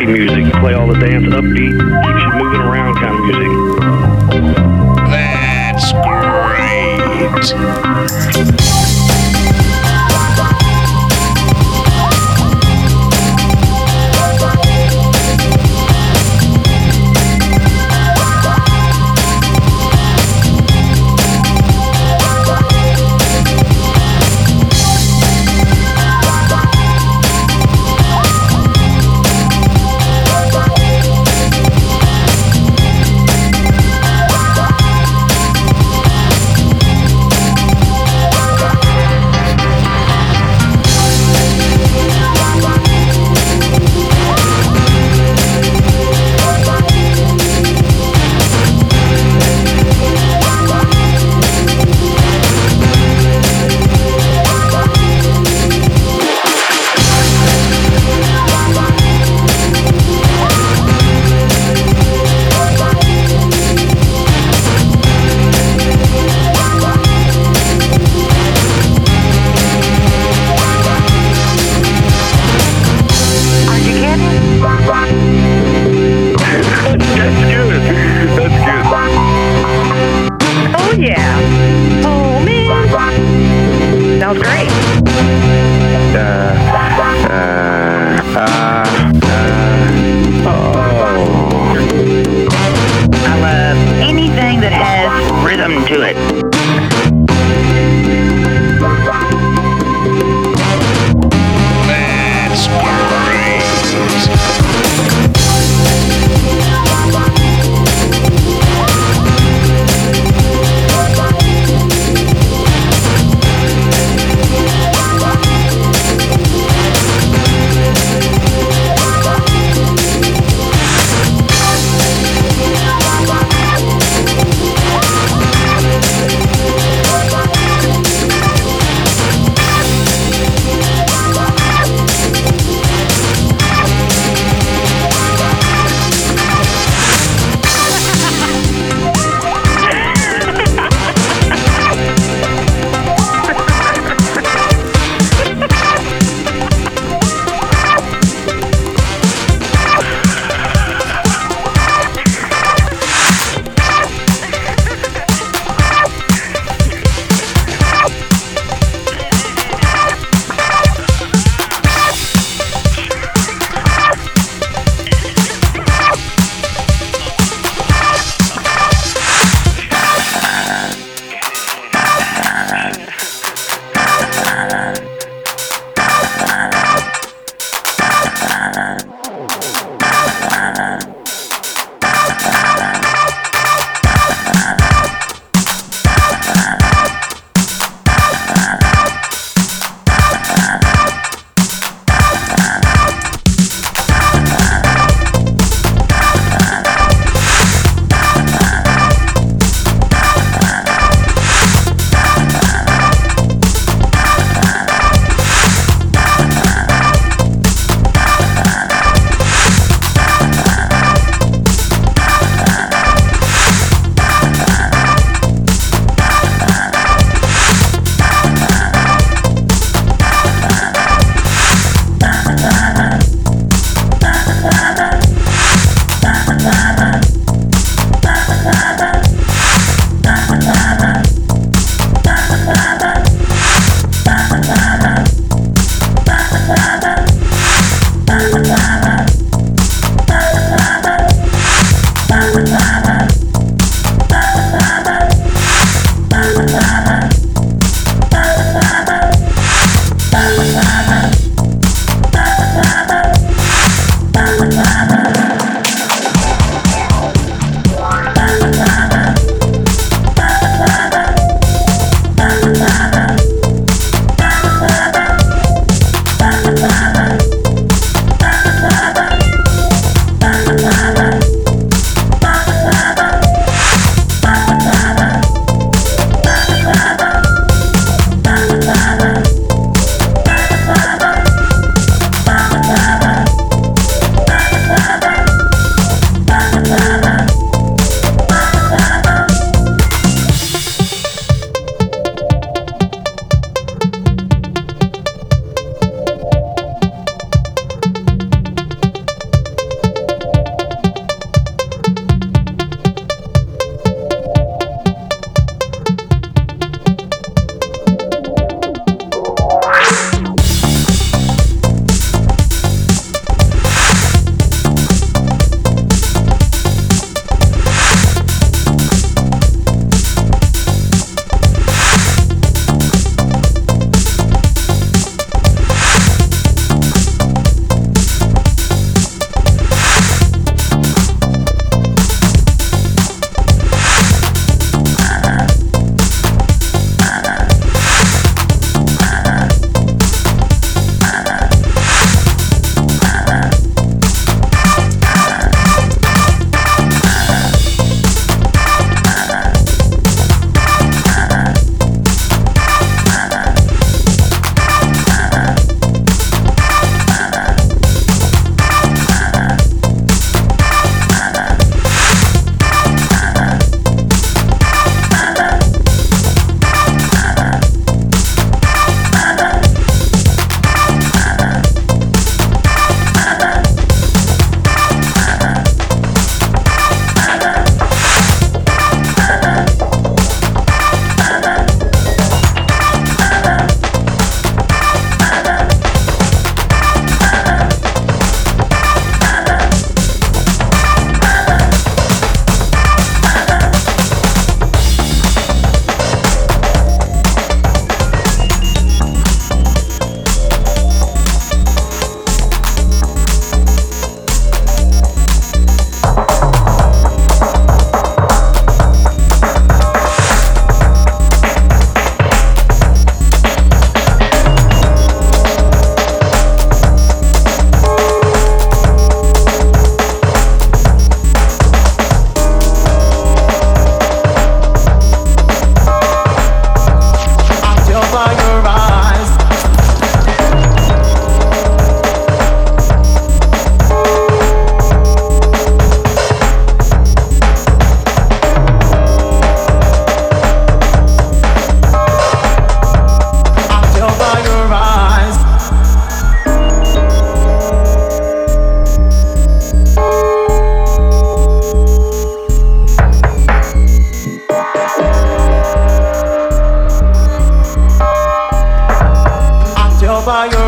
Crappy music. Play all the dance upbeat, fire.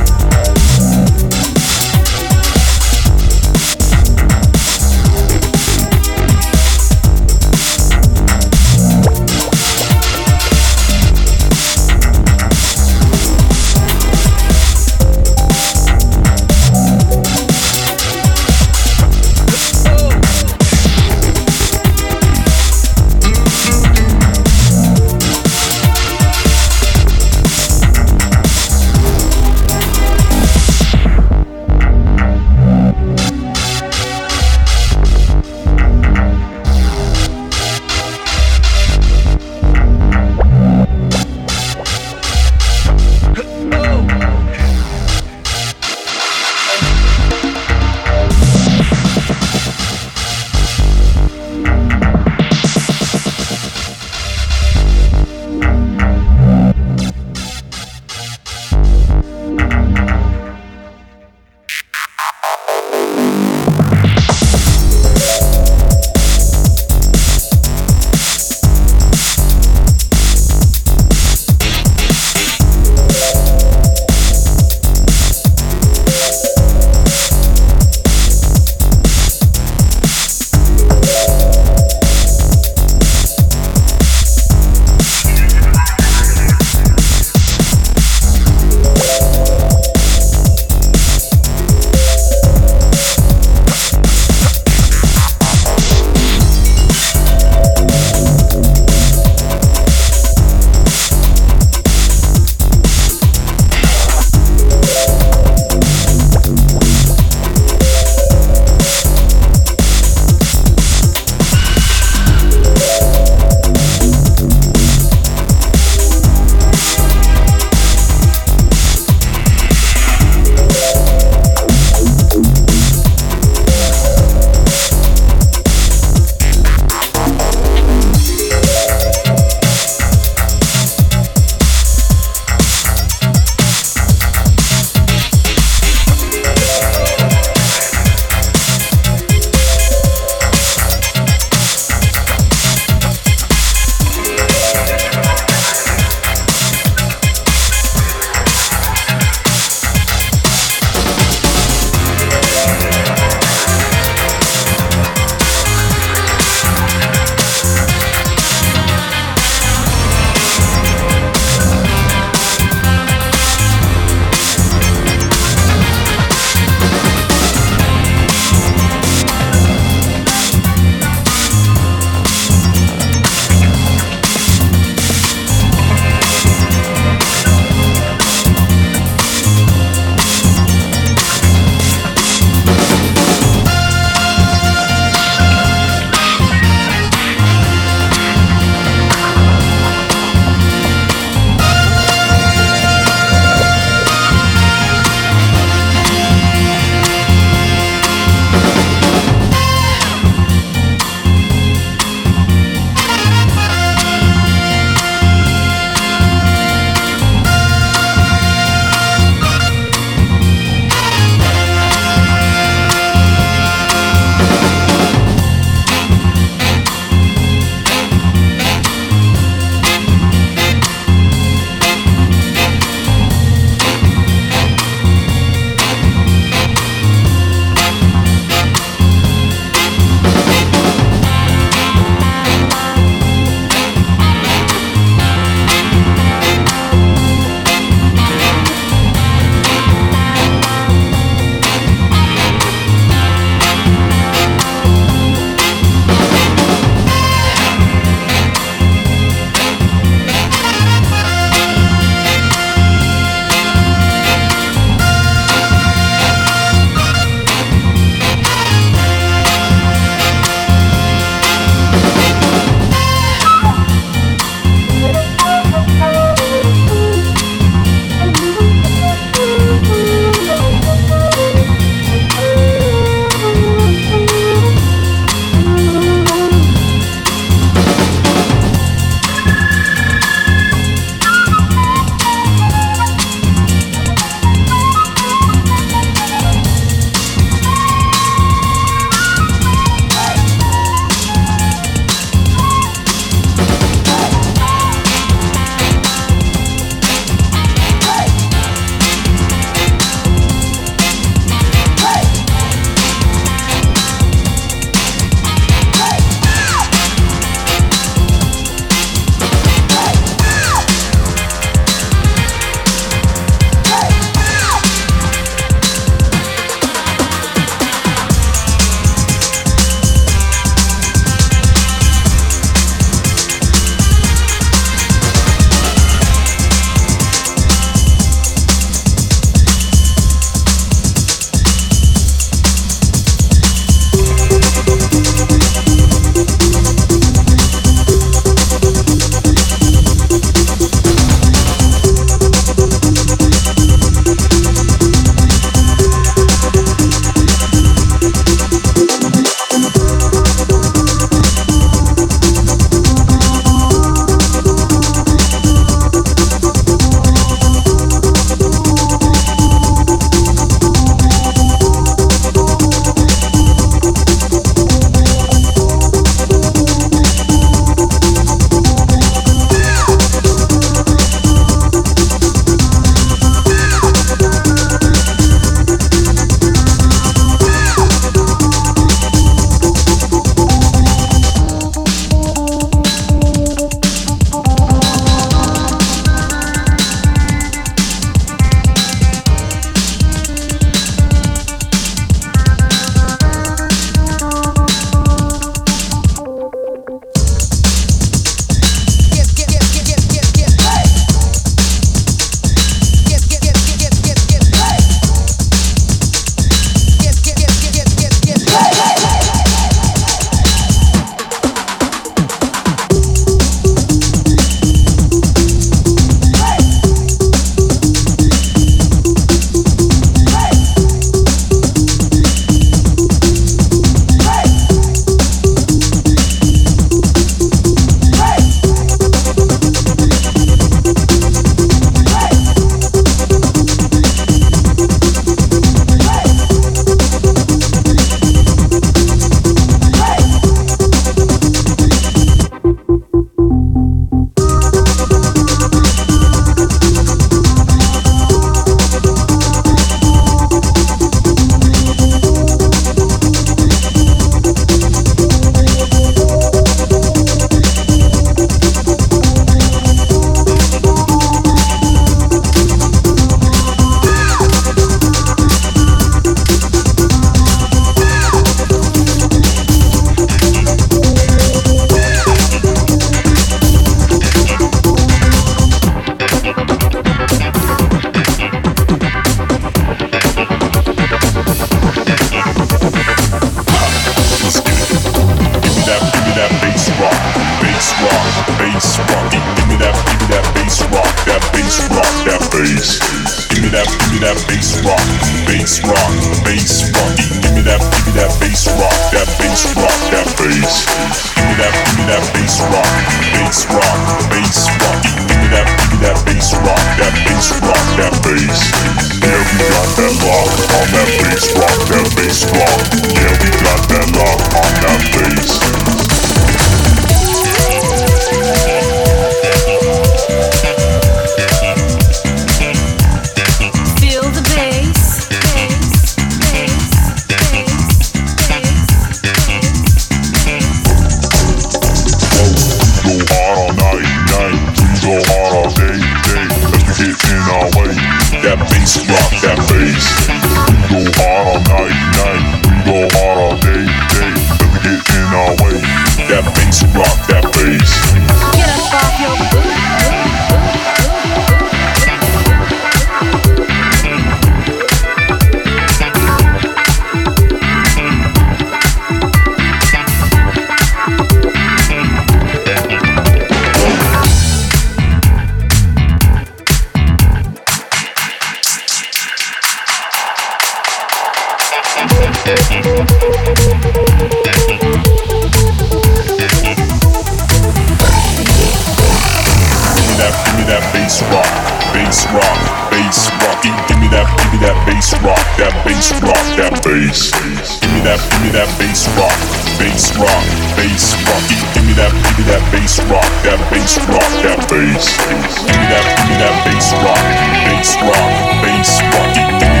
Bass rock, bass rock, bass rock. Give me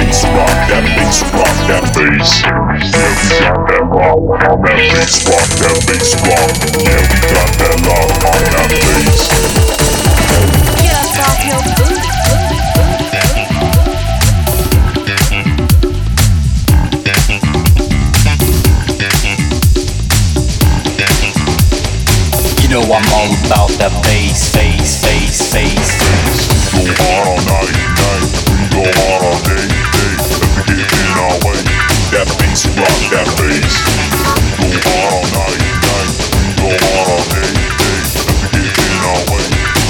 bass rock, that bass rock, that bass. Rock, rock, rock. Rock, rock, rock, rock. Rock, rock. Yeah, we got that rock on that bass rock, that bass rock. Yeah, we got that lock on that bass. Get up off your boot. You know I'm all about that bass, bass, bass, bass. We Go hard all night, night. We go hard all day, day. As we get in our way. That beats rock that bass. Go on all night, night. Go on all day, day. Get in our way.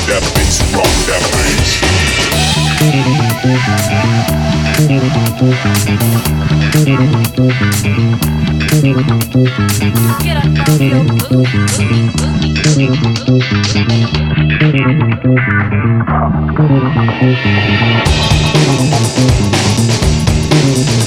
That beats that bass. Get up, Mario. Boogie, boogie, boogie, boogie.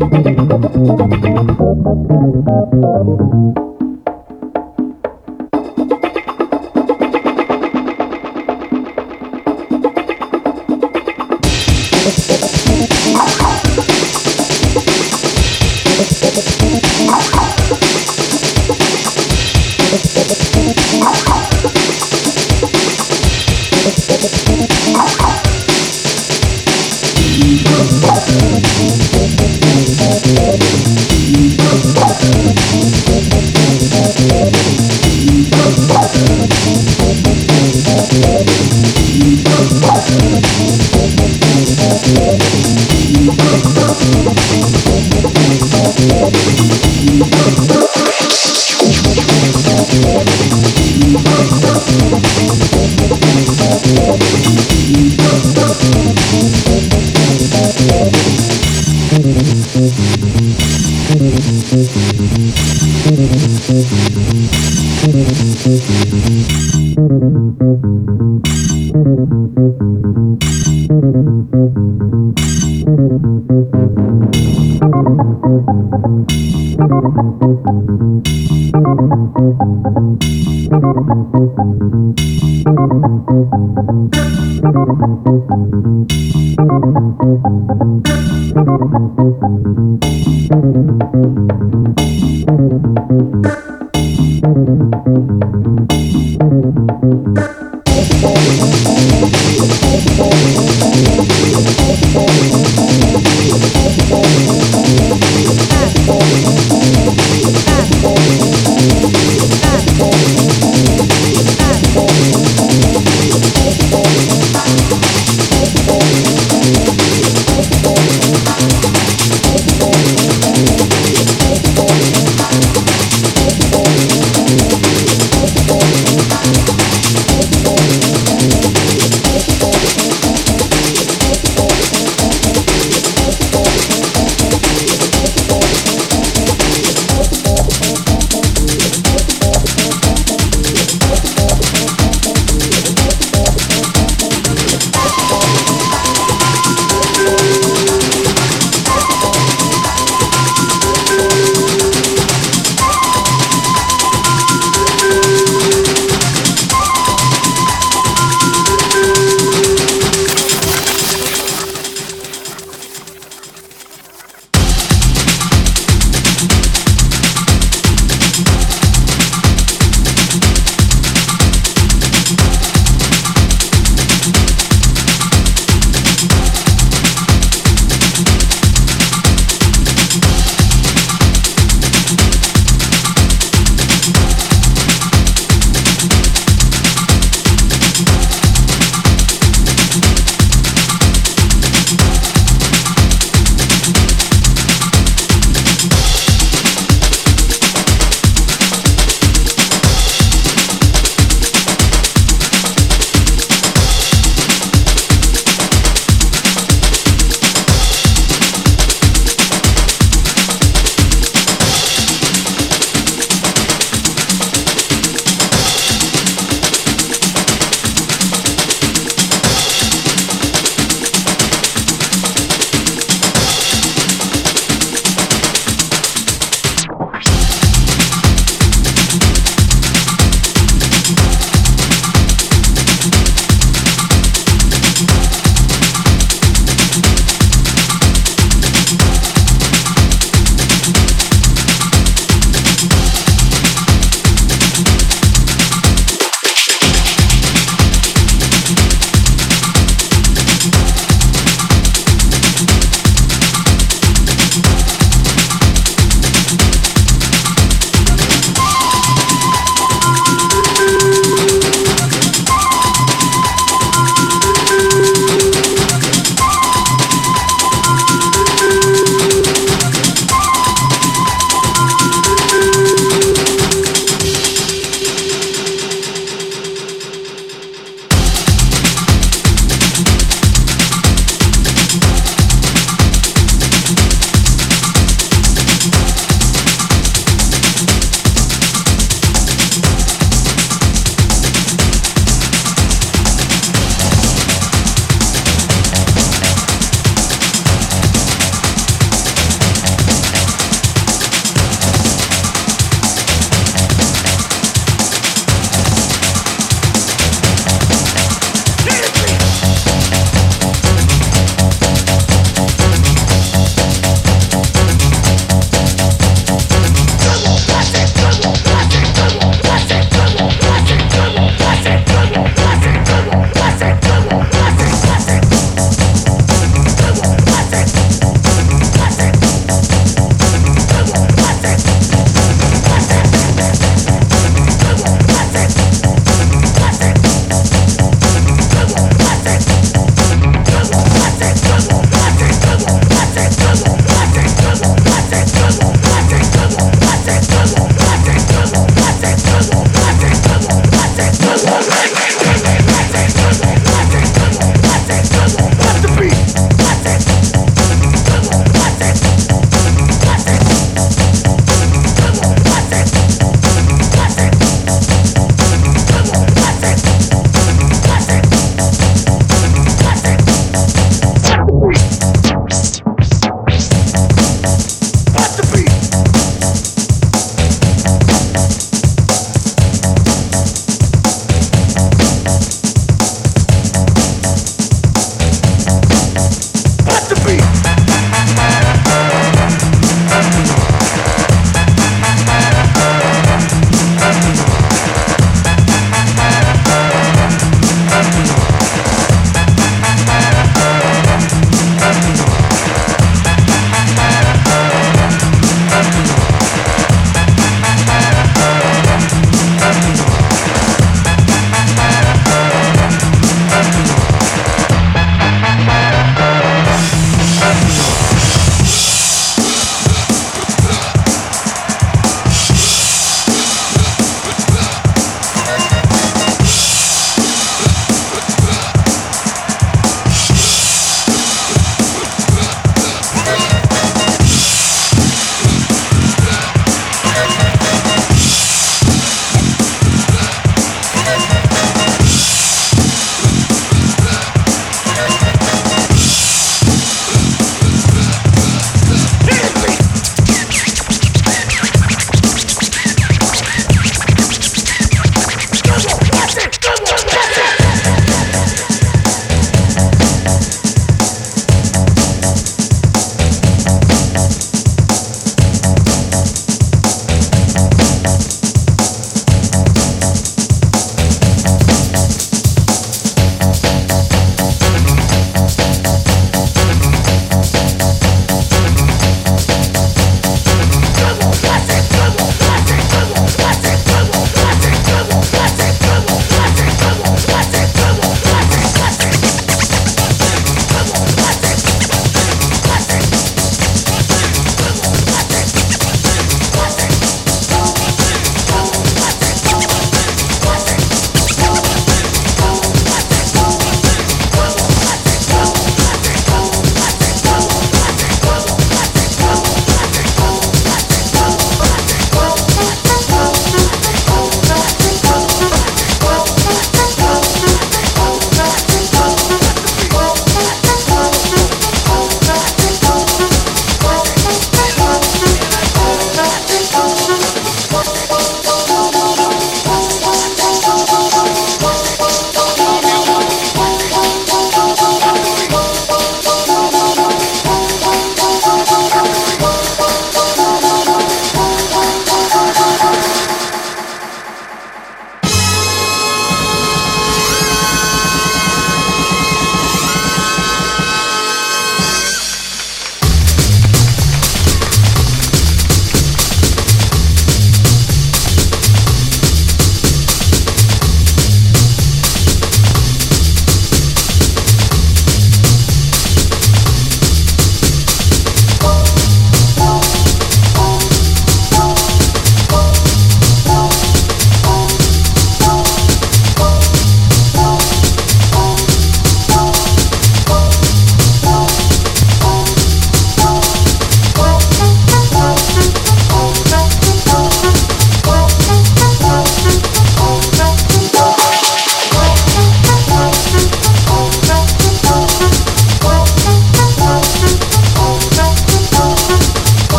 Thank you. Thank you.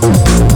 We